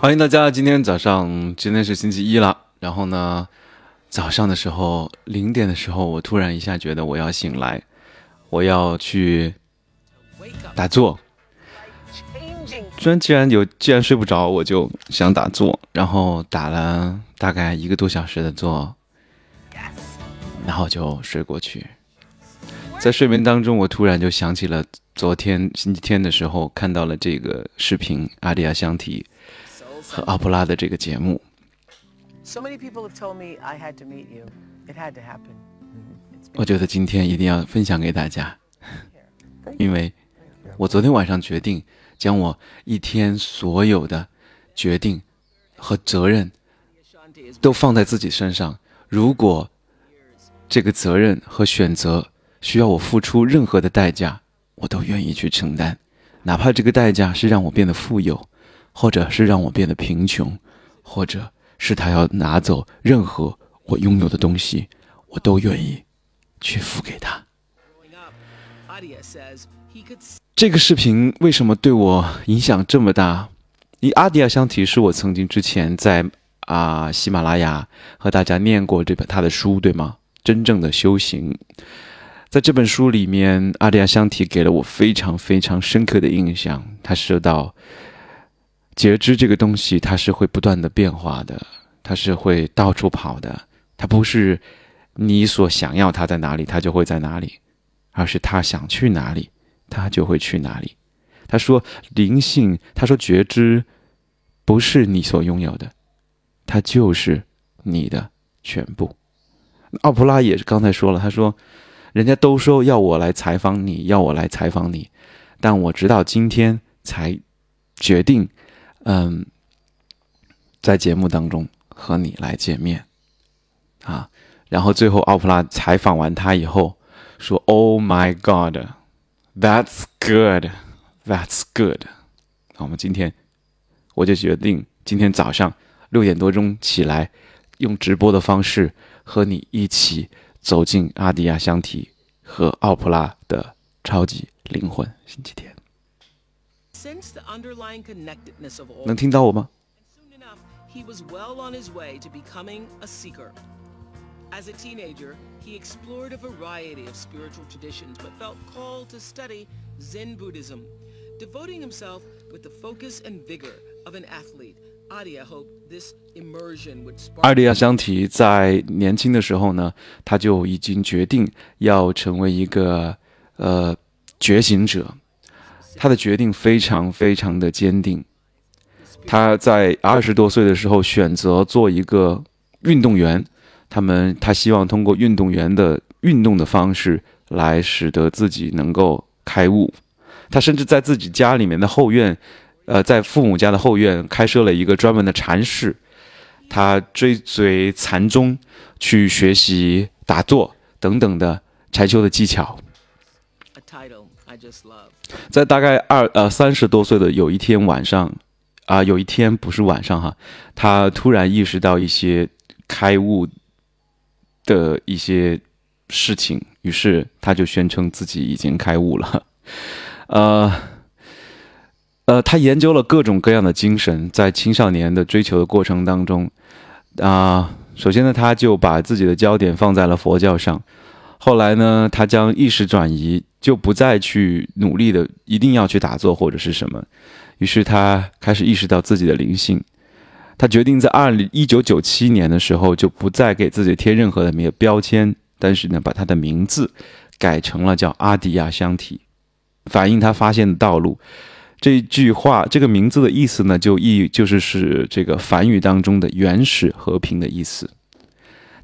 欢迎大家，今天早上，今天是星期一了。然后呢，早上的时候零点的时候，我突然一下觉得我要醒来，我要去打坐。虽然既然有，既然睡不着，我就想打坐，然后打了大概一个多小时的坐，然后就睡过去。在睡眠当中，我突然就想起了昨天星期天的时候看到了这个视频，阿迪亚香缇和奥普拉的这个节目。我觉得今天一定要分享给大家，因为我昨天晚上决定将我一天所有的决定和责任都放在自己身上。如果这个责任和选择，需要我付出任何的代价，我都愿意去承担，哪怕这个代价是让我变得富有，或者是让我变得贫穷，或者是他要拿走任何我拥有的东西，我都愿意去付给他。这个视频为什么对我影响这么大？以阿迪亚相提是我曾经之前在啊喜马拉雅和大家念过这本他的书，对吗？真正的修行。在这本书里面，阿迪亚香缇给了我非常非常深刻的印象。他说到，觉知这个东西，它是会不断的变化的，它是会到处跑的，它不是你所想要它在哪里，它就会在哪里，而是它想去哪里，它就会去哪里。他说灵性，他说觉知不是你所拥有的，它就是你的全部。奥普拉也是刚才说了，他说。人家都说要我来采访你，要我来采访你，但我直到今天才决定，嗯，在节目当中和你来见面，啊，然后最后奥普拉采访完他以后说：“Oh my God, that's good, that's good。”我们今天我就决定今天早上六点多钟起来，用直播的方式和你一起。走进阿迪亚香缇和奥普拉的超级灵魂星期天，能听到我吗？He was well on his way to becoming a seeker. As a teenager, he explored a variety of spiritual traditions but felt called to study Zen Buddhism, devoting himself with the focus and vigor of an athlete. 阿迪亚香缇在年轻的时候呢，他就已经决定要成为一个呃觉醒者。他的决定非常非常的坚定。他在二十多岁的时候选择做一个运动员，他们他希望通过运动员的运动的方式来使得自己能够开悟。他甚至在自己家里面的后院。呃，在父母家的后院开设了一个专门的禅室，他追随禅宗去学习打坐等等的禅修的技巧。在大概二呃三十多岁的有一天晚上，啊，有一天不是晚上哈，他突然意识到一些开悟的一些事情，于是他就宣称自己已经开悟了，呃。呃，他研究了各种各样的精神，在青少年的追求的过程当中，啊，首先呢，他就把自己的焦点放在了佛教上，后来呢，他将意识转移，就不再去努力的一定要去打坐或者是什么，于是他开始意识到自己的灵性，他决定在二零一九九七年的时候就不再给自己贴任何的名标签，但是呢，把他的名字改成了叫阿迪亚香缇，反映他发现的道路。这句话，这个名字的意思呢，就意就是是这个梵语当中的原始和平的意思。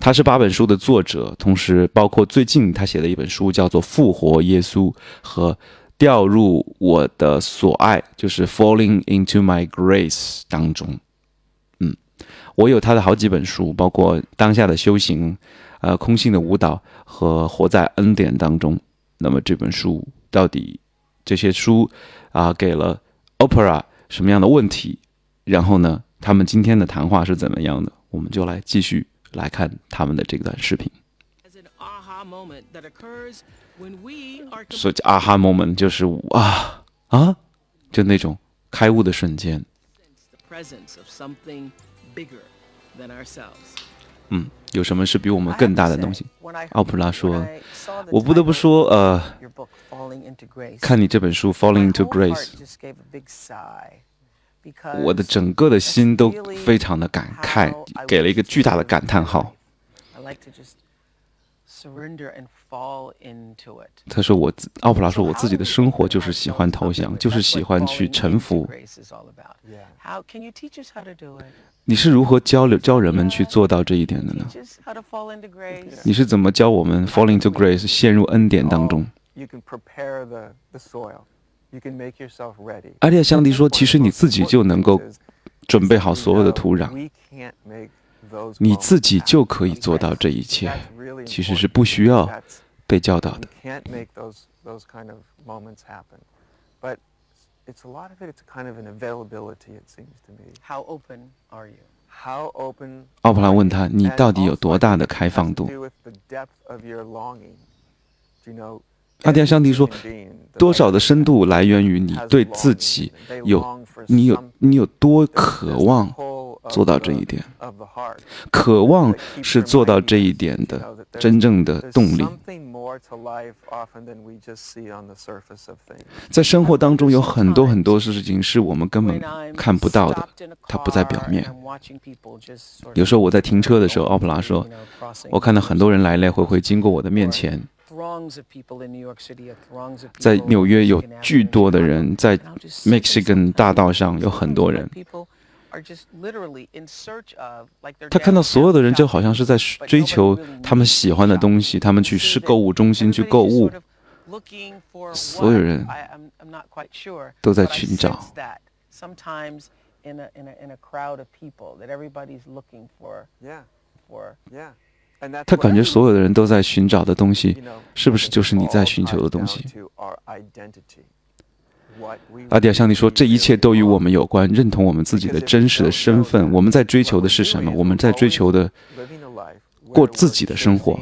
他是八本书的作者，同时包括最近他写的一本书叫做《复活耶稣》和《掉入我的所爱》，就是《Falling into My Grace》当中。嗯，我有他的好几本书，包括《当下的修行》、呃，《空性的舞蹈》和《活在恩典当中》。那么这本书到底这些书？啊，给了 Opera 什么样的问题？然后呢，他们今天的谈话是怎么样的？我们就来继续来看他们的这段视频。所以，aha moment 就是啊啊，就那种开悟的瞬间。嗯有什么是比我们更大的东西？奥普拉说我不得不说呃看你这本书 falling into grace 我的整个的心都非常的感慨给了一个巨大的感叹号。他说我自奥普拉说我自己的生活就是喜欢投降，就是喜欢去臣服。你是如何教流教人们去做到这一点的呢？你是怎么教我们 fall into grace 陷入恩典当中？阿利亚香迪说：“其实你自己就能够准备好所有的土壤，你自己就可以做到这一切，其实是不需要被教导的。” it's a lot of it. It's kind of an availability. It seems to me. How open are you? How open? 奥普拉问他：“你到底有多大的开放度？”阿迪亚香迪说：“多少的深度来源于你对自己有，你有你有多渴望做到这一点。渴望是做到这一点的真正的动力。在生活当中有很多很多事情是我们根本看不到的，它不在表面。有时候我在停车的时候，奥普拉说，我看到很多人来来回回经过我的面前。在纽约有巨多的人，在 Michigan 大道上有很多人。他看到所有的人就好像是在追求他们喜欢的东西，他们去是购物中心去购物。所有人都在寻找。他感觉所有的人都在寻找的东西，是不是就是你在寻求的东西？阿迪亚向你说，这一切都与我们有关，认同我们自己的真实的身份。我们在追求的是什么？我们在追求的过自己的生活。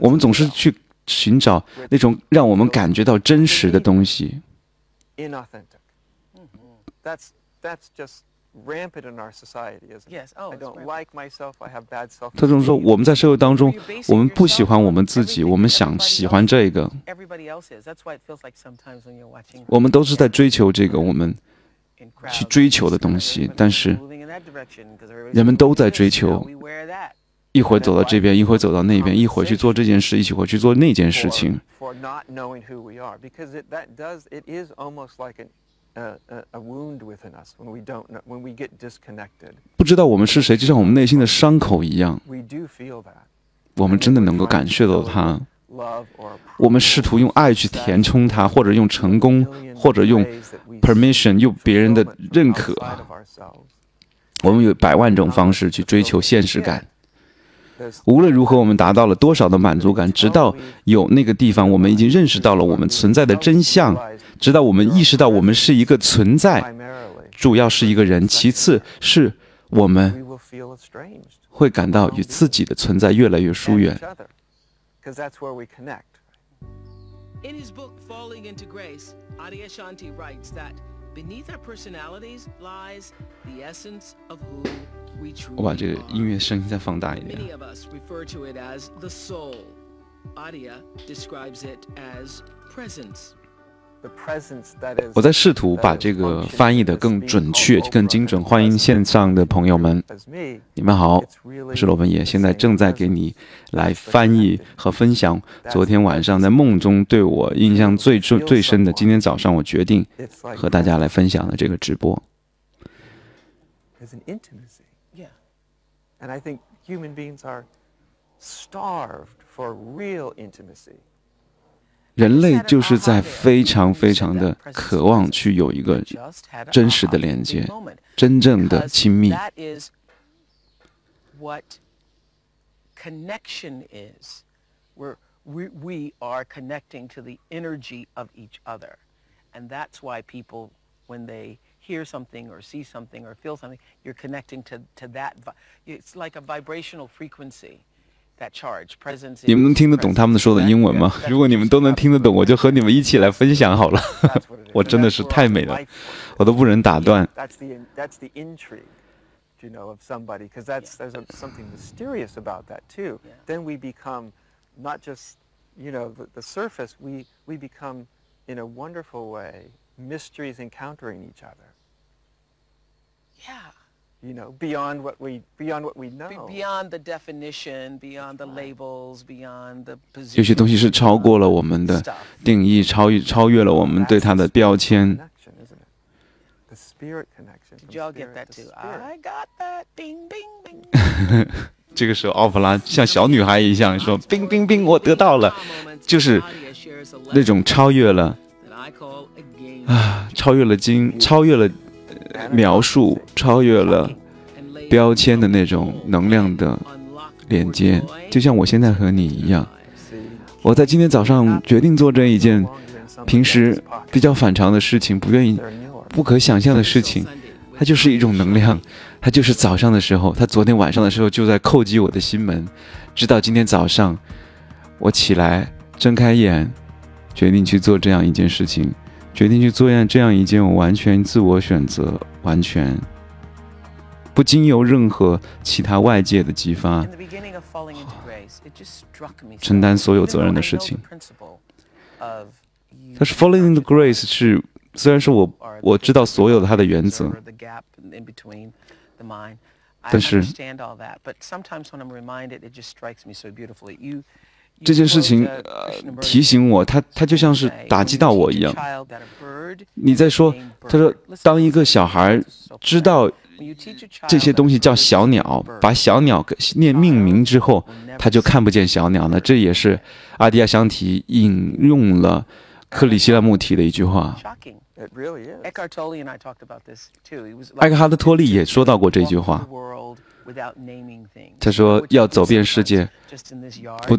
我们总是去寻找那种让我们感觉到真实的东西。他总说，我们在社会当中，我们不喜欢我们自己，我们想喜欢这个。Everybody else is. That's why it feels like sometimes when you're watching. 我们都是在追求这个我们去追求的东西，但是人们都在追求，一会儿走到这边，一会儿走到那边，一会儿去做这件事，一会儿去做那件事情。不知道我们是谁，就像我们内心的伤口一样。我们真的能够感受到它。我们试图用爱去填充它，或者用成功，或者用 permission，用别人的认可。我们有百万种方式去追求现实感。无论如何，我们达到了多少的满足感？直到有那个地方，我们已经认识到了我们存在的真相。直到我们意识到我们是一个存在，主要是一个人，其次是我们会感到与自己的存在越来越疏远。In his book Falling into Grace, Adi Ashanti writes that beneath our personalities lies the essence of who we 我把 truly 这个音 are. 乐声音再放大一 Many 点。 of us refer to it as the soul. Adia describes it as presence. 我在试图把这个翻译的更准确、更精准。欢迎线上的朋友们，你们好，我是罗文野，现在正在给你来翻译和分享昨天晚上在梦中对我印象最最最深的。今天早上我决定和大家来分享的这个直播。There's an intimacy. Yeah. And I think human beings are starved for real intimacy. 人类就是在非常非常的渴望去有一个 Just had a 真实的 aha 连接 moment. 真正的 Because 亲密。 That is what connection is. We're, we, we are connecting to the energy of each other. And that's why people, when they hear something or see something or feel something, you're connecting to, to that. vi- It's like a vibrational frequency. That charge. Presence 你们能听得懂他们说的英文吗？如果你们都能听得懂，我就和你们一起来分享好了。我真的是太美了，我都不忍打断 That's what it is. 我 And 真的 that's 是 where 太 our 美了 life，我都不忍打断。You know, beyond what we beyond what we know. Be- beyond the definition, beyond the labels, beyond the position. 有些东西是超过了我们的定义，超越超越了我们对它的标签。Connection, isn't it? The spirit connection. Did y'all get that to too? I got that. Bing, bing, bing. 这个时候，奥普拉像小女孩一样说：“冰冰冰，我得到了。”就是那种超越了啊，超越了经，超越了、呃描述，超越了标签的那种能量的连接，就像我现在和你一样。我在今天早上决定做这一件平时比较反常的事情，不愿意、不可想象的事情，它就是一种能量，它就是早上的时候，它昨天晚上的时候就在叩击我的心门，直到今天早上，我起来睁开眼，决定去做这样一件事情，决定去做样这样一件我完全自我选择、完全不经由任何其他外界的激发 into. 承担所有责任的事情。但是 falling in the grace 是虽然说我我知道所有的它的原则，但是这件事情呃提醒我，它它就像是打击到我一样。你在说，他说当一个小孩知道这些东西叫小鸟，把小鸟给念命名之后，他就看不见小鸟了。这也是阿迪亚香提引用了克里希拉穆提的一句话。It really is. Eckhart Tolle and I talked about this too. He was 艾克哈德·托利也说到过这句话，他说要走遍世界，不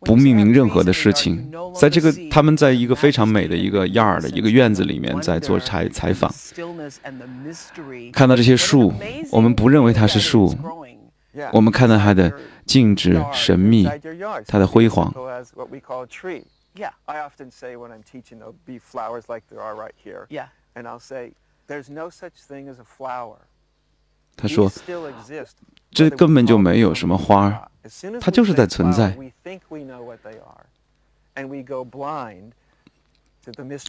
不命名任何的事情。在这个他们在一个非常美的一个 yard 的一个院子里面在做采采访，看到这些树，我们不认为它是树，我们看到它的静止、神秘，inside your yard. 它的辉煌。Simple as what we call a tree. Yeah, I often say when I'm teaching, there'll be flowers like there are right here. yeah. And I'll say, there's no such thing as a flower. 他说 still exist, 这根本就没有什么花儿它就是在存在.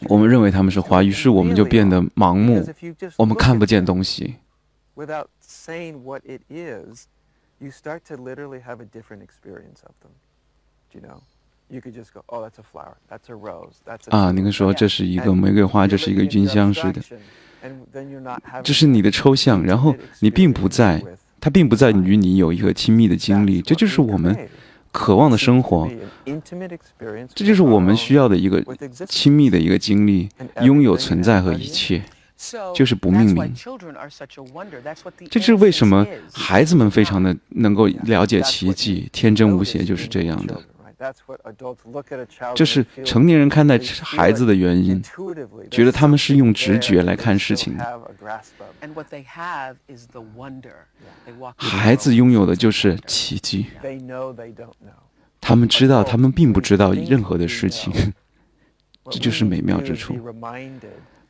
我们认为它们是花，于是我们就变得盲目我们看不见东西。you start to literally have a different experience of them. You know? You could just go, oh, that's a flower, that's a rose, that's a 啊，你可以说这是一个玫瑰花，这是一个菌香似的这是你的抽象，然后你并不在它并不在于你有一个亲密的经历，这就是我们渴望的生活，这就是我们需要的一个亲密的一个经历，拥有存在和一切，就是不命名。这就是为什么孩子们非常的能够了解奇迹，天真无邪就是这样的。这是成年人看待孩子的原因，觉得他们是用直觉来看事情。的。孩子拥有的就是奇迹，他们知道他们并不知道任何的事情，这就是美妙之处。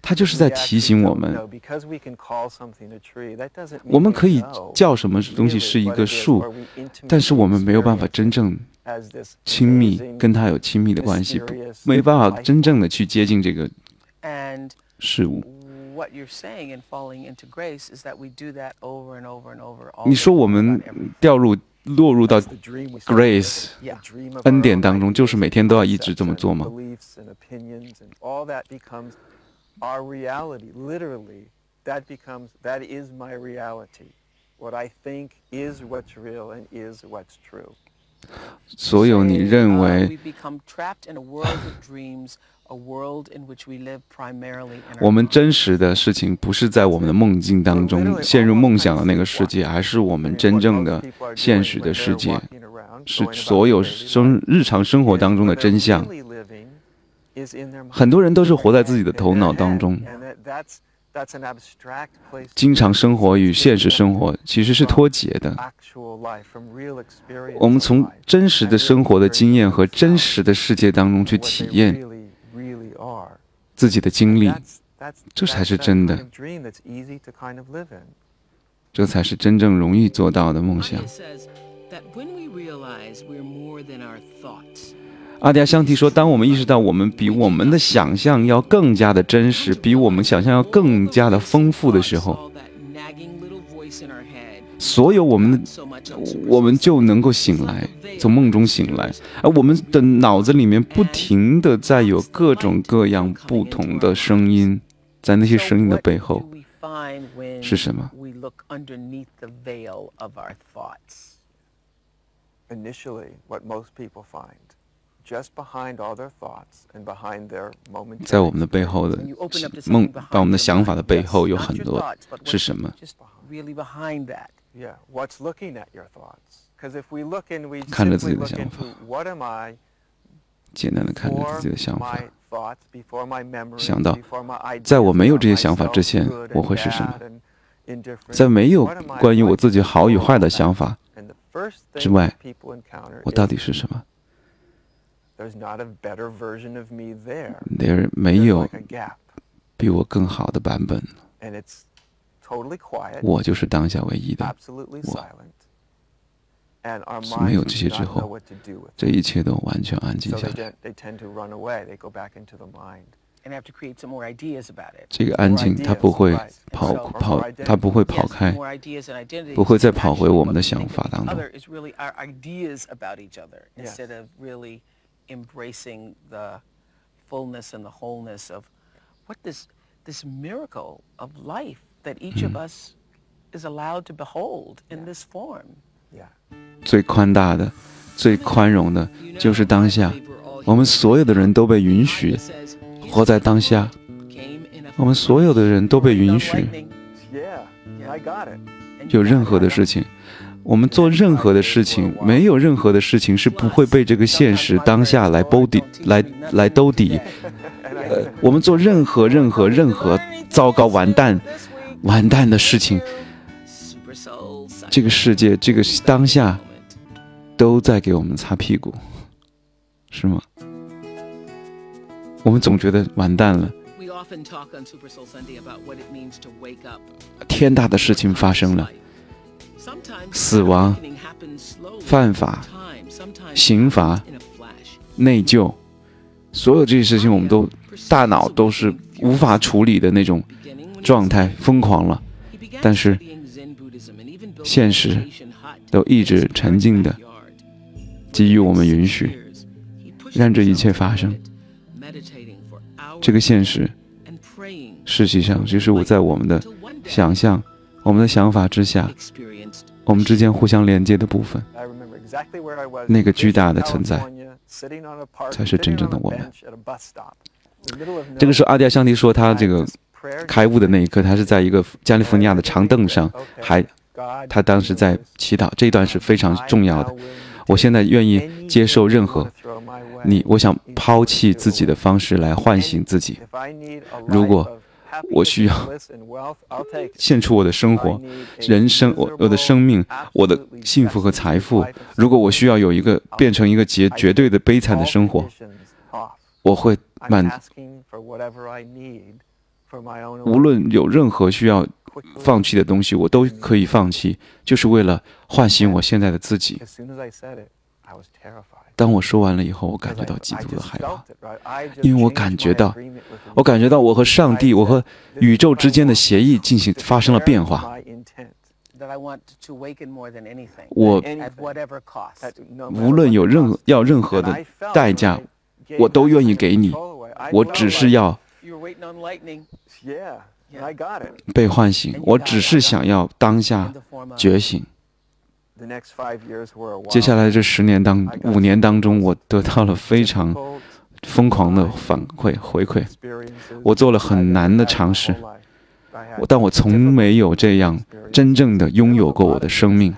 他就是在提醒我们，我们可以叫什么东西是一个树，但是我们没有办法真正。亲密 amazing 跟它有亲密的关系，不 mysterious 没办法 life 真正的去接近这个 And 事物。what you're saying in falling into grace is that we do that over and over and over. all 你 the 说我 time 们 about everything. 掉入落入到 That's the dream we grace celebrate, the dream of 恩 our 典 own 当中，就是每天都要一直 concepts 这么 and 做吗？所有你认为我们真实的事情不是在我们的梦境当中陷入梦想的那个世界而是我们真正的现实的世界是所有生日常生活当中的真相。很多人都是活在自己的头脑当中。And that- that's That's an abstract place. 经常生活与现实生活其实是脱节的。Actual life, from real experience 我们从真实的生活的经验和真实的世界当中去体验 really, really are. 自己的经历这才是真的。kind of dream that's easy to kind of live in. 这才是真正容易做到的梦想阿迪亚香缇说：“当我们意识到我们比我们的想象要更加的真实，比我们想象要更加的丰富的时候，所有我们的我们就能够醒来，从梦中醒来。而我们的脑子里面不停的在有各种各样不同的声音，在那些声音的背后是什么？” Initially, what most people find 在我们的背后的梦，把我们的想法的背后有很多是什么？看着自己的想法，简单的看着自己的想法，想到在我没有这些想法之前，我会是什么？在没有关于我自己好与坏的想法之外，我到底是什么？There. there 没 There's 有 like a gap, 比我更好的版本，and it's totally quiet, 我就是当下唯一的。absolutely 我 silent, and our 是没有 minds 这些 do 之 not 后 know what to do with it. 这一切都完全安静 So 下 they, 来。tend- they tend to run away. They go back into the mind. And have to create some more ideas about it. 这个安静，它不会跑 Or 跑 more，它不会 Yes, 跑开，more ideas and identities 不会再 is 跑回 actually 我们 what 的 we 想 think 法 of 当中。Embracing the fullness and the wholeness of what this this miracle of life that each of us is allowed to behold in this form. Yeah. 最宽大的、最宽容的，就是当下。我们所有的人都被允许活在当下，我们所有的人都被允许 Yeah. I got it. 有任何的事情。我们做任何的事情，没有任何的事情是不会被这个现实当下来兜底、来来兜底。呃，我们做任何任何任何糟糕、完蛋、完蛋的事情，这个世界、这个当下都在给我们擦屁股，是吗？我们总觉得完蛋了.天大的事情发生了死亡、犯法、刑罚、内疚，所有这些事情，我们都大脑都是无法处理的那种状态，疯狂了。但是，现实都一直沉静的给予我们允许，让这一切发生。这个现实，实际上就是我在我们的想象、我们的想法之下我们之间互相连接的部分，那个巨大的存在才是真正的我们。这个时候阿迪亚香迪说他这个开悟的那一刻，他是在一个加利福尼亚的长凳上，还，他当时在祈祷，这一段是非常重要的，我现在愿意接受任何你，我想抛弃自己的方式来唤醒自己。如果。我需要献出我的生活人生我我的生命我的幸福和财富。如果我需要有一个变成一个绝绝对的悲惨的生活我会满无论有任何需要放弃的东西我都可以放弃就是为了唤醒我现在的自己。当我说完了以后，我感觉到极度的害怕，因为我感觉到，我感觉到我和上帝、我和宇宙之间的协议进行发生了变化。我无论有任何要任何的代价，我都愿意给你。我只是要 被唤醒，我只是想要当下觉醒。接下来这十年当五年当中我得到了非常疯狂的反馈回馈。我做了很难的尝试。但我从没有这样真正的拥有过我的生命。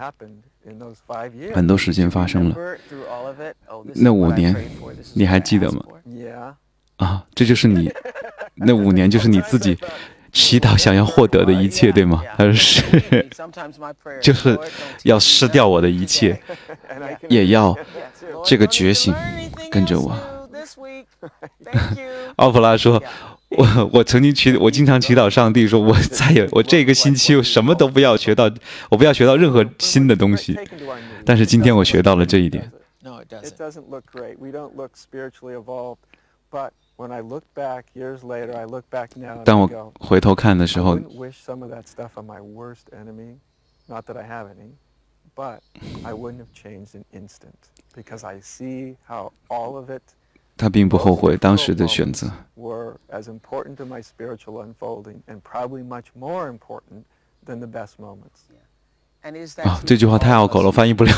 很多事情发生了。那五年你还记得吗？啊这就是你 那五年就是你自己祈祷想要获得的一切，对吗？他说是，就是要失掉我的一切，也要这个觉醒跟着我。奥普拉说：“我我曾经祈，我经常祈祷上帝说，我再也我这个星期我什么都不要学到，我不要学到任何新的东西。但是今天我学到了这一点。” when I look back years later, I look back now. 当我回头看的时候，wish some of that stuff on my worst enemy. Not that I have any, but I wouldn't have changed an instant because I see how all of it. 他并不后悔当时的选择。Were as important to my spiritual unfolding and probably much more important than the best moments. 啊，这句话太拗口了，翻译不了。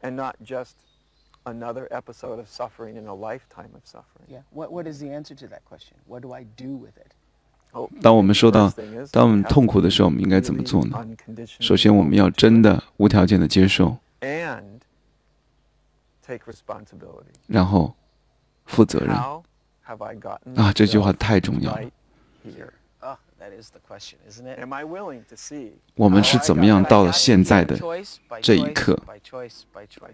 And not just another episode of suffering in a lifetime of suffering. Yeah. What, what is the answer to that question? What do I do with it? 当我们说到，当我们痛苦的时候，我们应该怎么做呢？首先，我们要真的无条件的接受，然后负责任。啊，这句话太重要了。我们是怎么样到了现在的这一刻？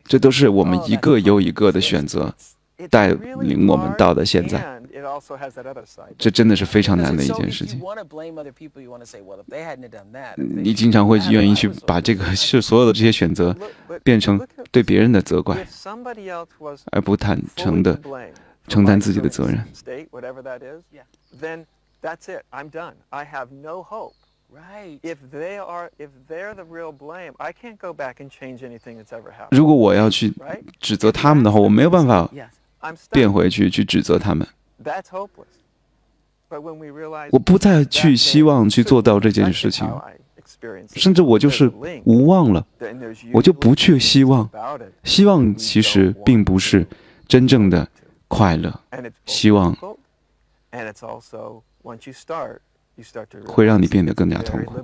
这都是我们一个又一个的选择带领我们到的现在。这真的是非常难的一件事情。你经常会愿意去把这个 是所有的这些选择变成对别人的责怪，而不坦诚的承担自己的责任。That's it. I'm done. I have no hope. Right. If they are, if they're the real blame, I can't go back and change anything that's ever happened. 如果我要去指责他们的话，我没有办法变回去去指责他们。That's hopeless. But when we realize 我不再去希望去做到这件事情，甚至我就是无望了，我就不去希望。希望其实并不是真正的快乐，希望。And it's also 会让你变得更加痛苦。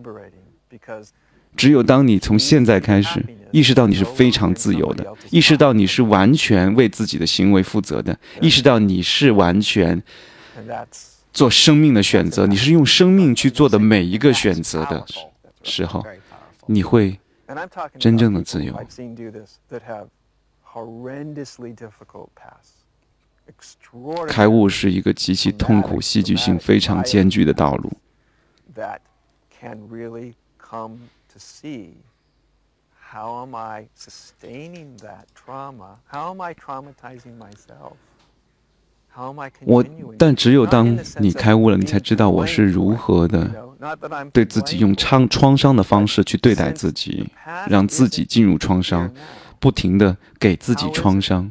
只有当你从现在开始意识到你是非常自由的，意识到你是完全为自己的行为负责的，意识到你是完全做生命的选择，你是用生命去做的每一个选择的时候，你会真正的自由。开悟是一个极其痛苦、戏剧性非常艰巨的道路。我，但只有当你开悟了，你才知道我是如何的对自己用创创伤的方式去对待自己，让自己进入创伤，不停的给自己创伤。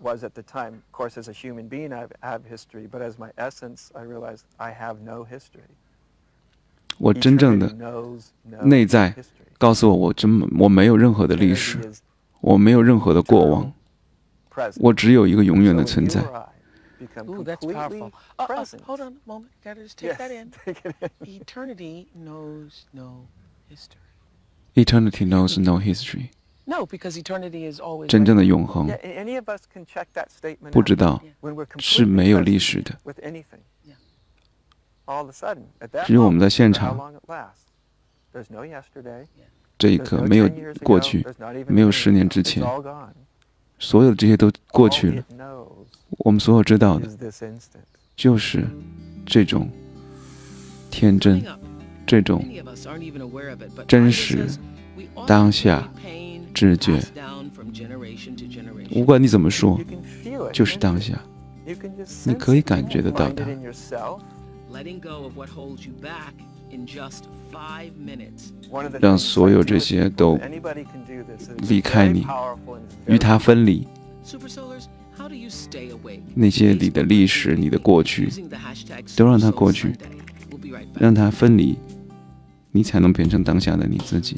was at the time. Of course, as a human being, I have history, but as my essence, I realized I have no history. 我真正的内在告诉我，我真我没有任何的历史，我没有任何的过往，我只有一个永远的存在。Ooh, that's powerful. Uh, uh, hold on a moment. Gotta just take yes, that in. Take it in. Eternity knows no history. Eternity knows no history. 真正的永恒，不知道是没有历史的。只有我们在现场，这一刻没有过去，没有十年之前，所有的这些都过去了。我们所有知道的，就是这种天真，这种真实、当下、知觉，无管你怎么说，就是当下，你可以感觉得到它。让所有这些都离开你，与它分离。那些你的历史、你的过去，都让它过去，让它分离，你才能变成当下的你自己。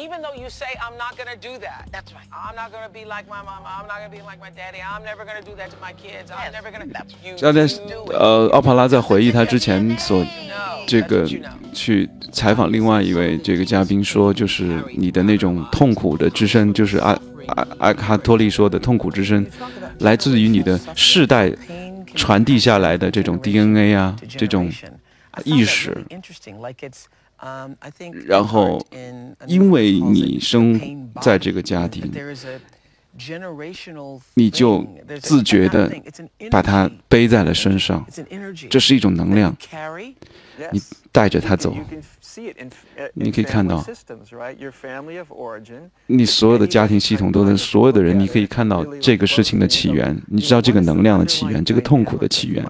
even though you say, I'm not going to do that. That's right. I'm not going to be like my mama. I'm not going to be like my daddy. I'm never going to do that to my kids. I'm never going to... That's you. 在呃，奥帕拉在回忆他之前所这个去采访另外一位这个嘉宾说，就是你的那种痛苦的之声，就是阿阿阿卡托利说的痛苦之声，来自于你的世代传递下来的这种 DNA 啊，这种意识。然后，因为你生在这个家庭，你就自觉的把它背在了身上，这是一种能量，你带着它走。你可以看到，你所有的家庭系统都能所有的人，你可以看到这个事情的起源，你知道这个能量的起源，这个痛苦的起源。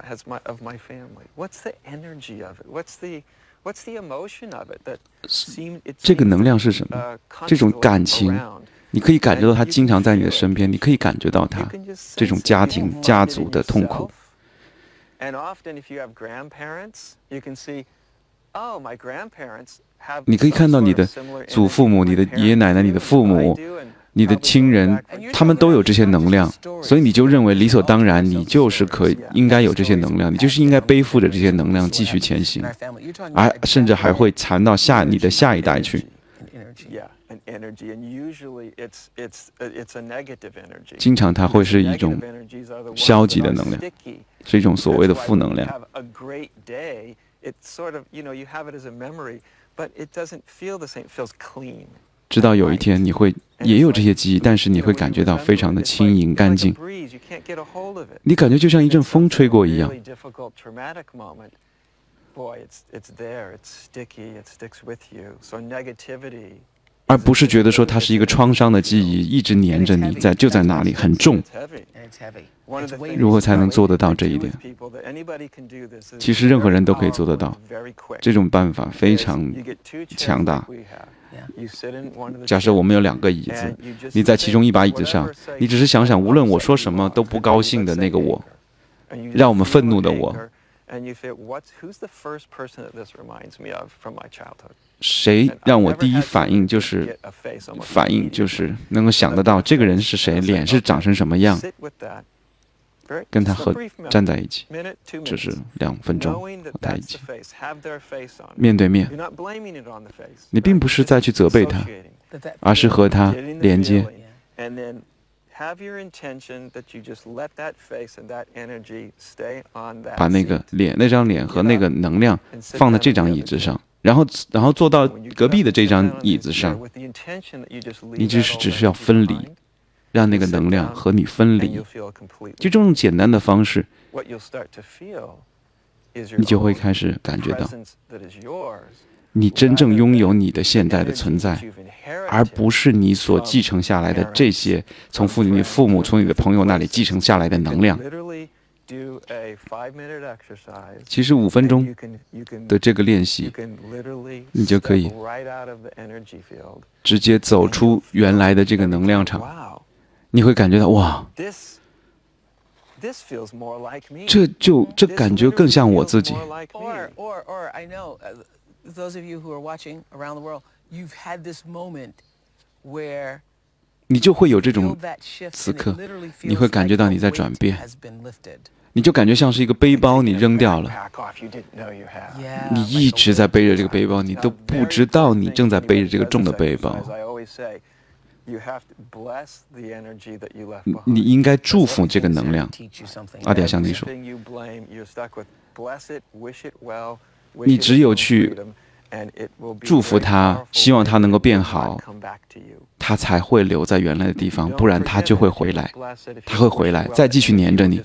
这个能量是什么？这种感情，你可以感觉到它经常在你的身边，你可以感觉到它这种家庭、家族的痛苦。你可以看到你的祖父母、你的爷爷奶奶、你的父母、你的亲人，他们都有这些能量，所以你就认为理所当然，你就是可以应该有这些能量，你就是应该背负着这些能量继续前行，而甚至还会传到下你的下一代去。经常它会是一种消极的能量，是一种所谓的负能量。直到有一天你会也有这些记忆，但是你会感觉到非常的轻盈干净。你感觉就像一阵风吹过一样。而不是觉得说它是一个创伤的记忆，一直黏着你在就在那里很重。如何才能做得到这一点？其实任何人都可以做得到。这种办法非常强大。假设我们有两个椅子，你在其中一把椅子上，你只是想想，无论我说什么都不高兴的那个我，让我们愤怒的我。谁让我第一反应就是反应就是能够想得到这个人是谁，脸是长成什么样，跟他和站在一起，只是两分钟和他一起面对面。你并不是在去责备他，而是和他连接。把那个脸、那张脸和那个能量放在这张椅子上，然后，然后坐到隔壁的这张椅子上。你只是只是要分离，让那个能量和你分离。就这种简单的方式，你就会开始感觉到。你真正拥有你的现代的存在，而不是你所继承下来的这些从父你父母从你的朋友那里继承下来的能量。其实五分钟的这个练习，你就可以直接走出原来的这个能量场。你会感觉到哇，这就这感觉更像我自己。those of you who are watching around the world, you've had this moment where 你就会有这种此刻，你会感觉到你在转变，你就感觉像是一个背包，你扔掉了，你一直在背着这个背包，你都不知道你正在背着这个重的背包。you have to bless the energy that you。你应该祝福这个能量。阿迪亚向你说，你只有去祝福他，希望他能够变好，他才会留在原来的地方，不然他就会回来，他会回来，再继续黏着你，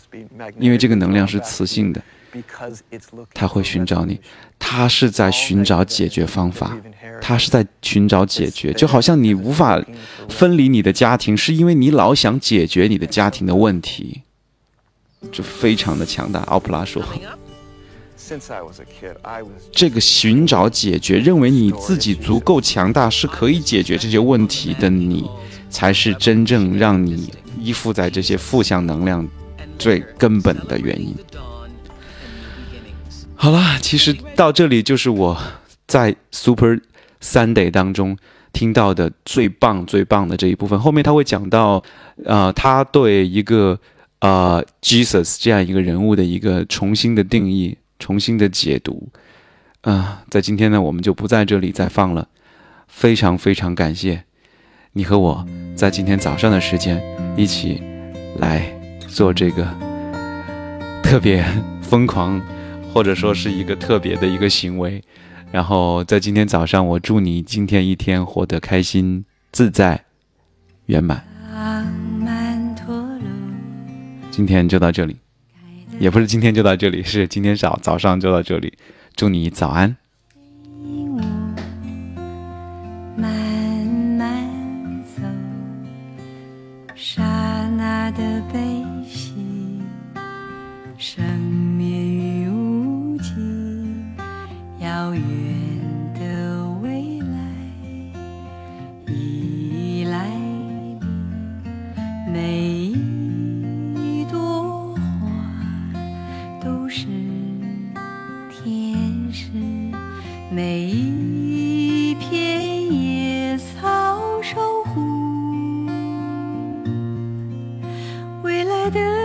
因为这个能量是磁性的。他会寻找你他是在寻找解决方法他是在寻找解决就好像你无法分离你的家庭是因为你老想解决你的家庭的问题就非常的强大。奥普拉说这个寻找解决认为你自己足够强大是可以解决这些问题的你才是真正让你依附在这些负向能量最根本的原因。好啦，其实到这里就是我在 Super Sunday 当中听到的最棒、最棒的这一部分。后面他会讲到，呃，他对一个呃 Jesus 这样一个人物的一个重新的定义、重新的解读。啊、在今天呢，我们就不在这里再放了。非常非常感谢你和我在今天早上的时间一起来做这个特别疯狂，或者说是一个特别的一个行为。然后在今天早上，我祝你今天一天活得开心、自在、圆满。今天就到这里，也不是今天就到这里，是今天早早上就到这里。祝你早安。的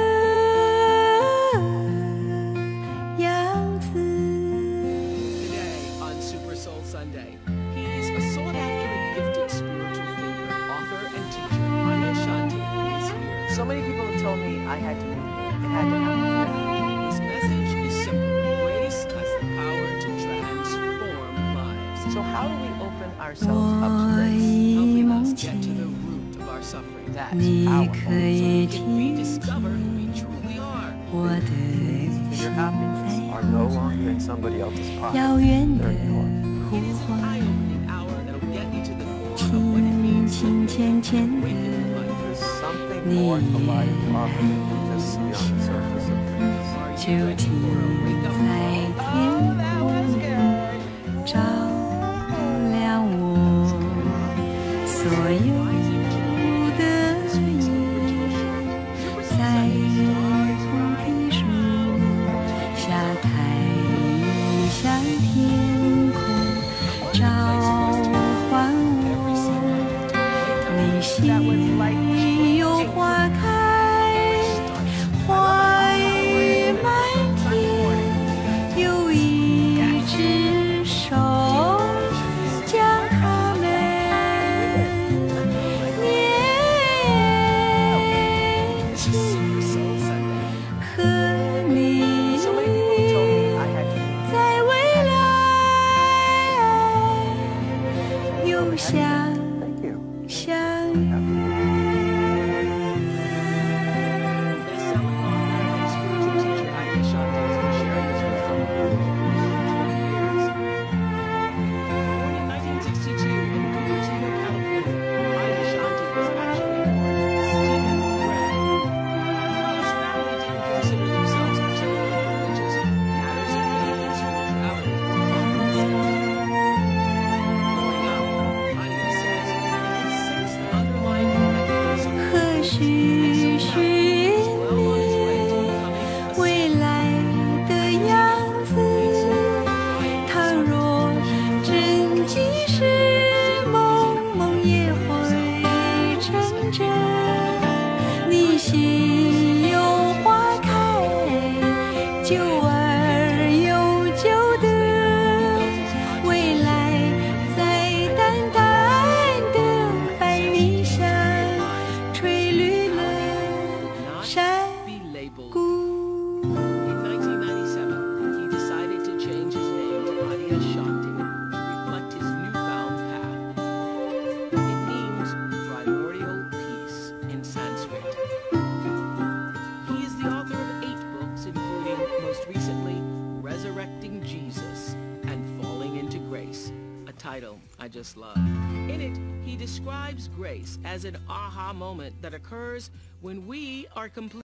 that occurs when we are complete.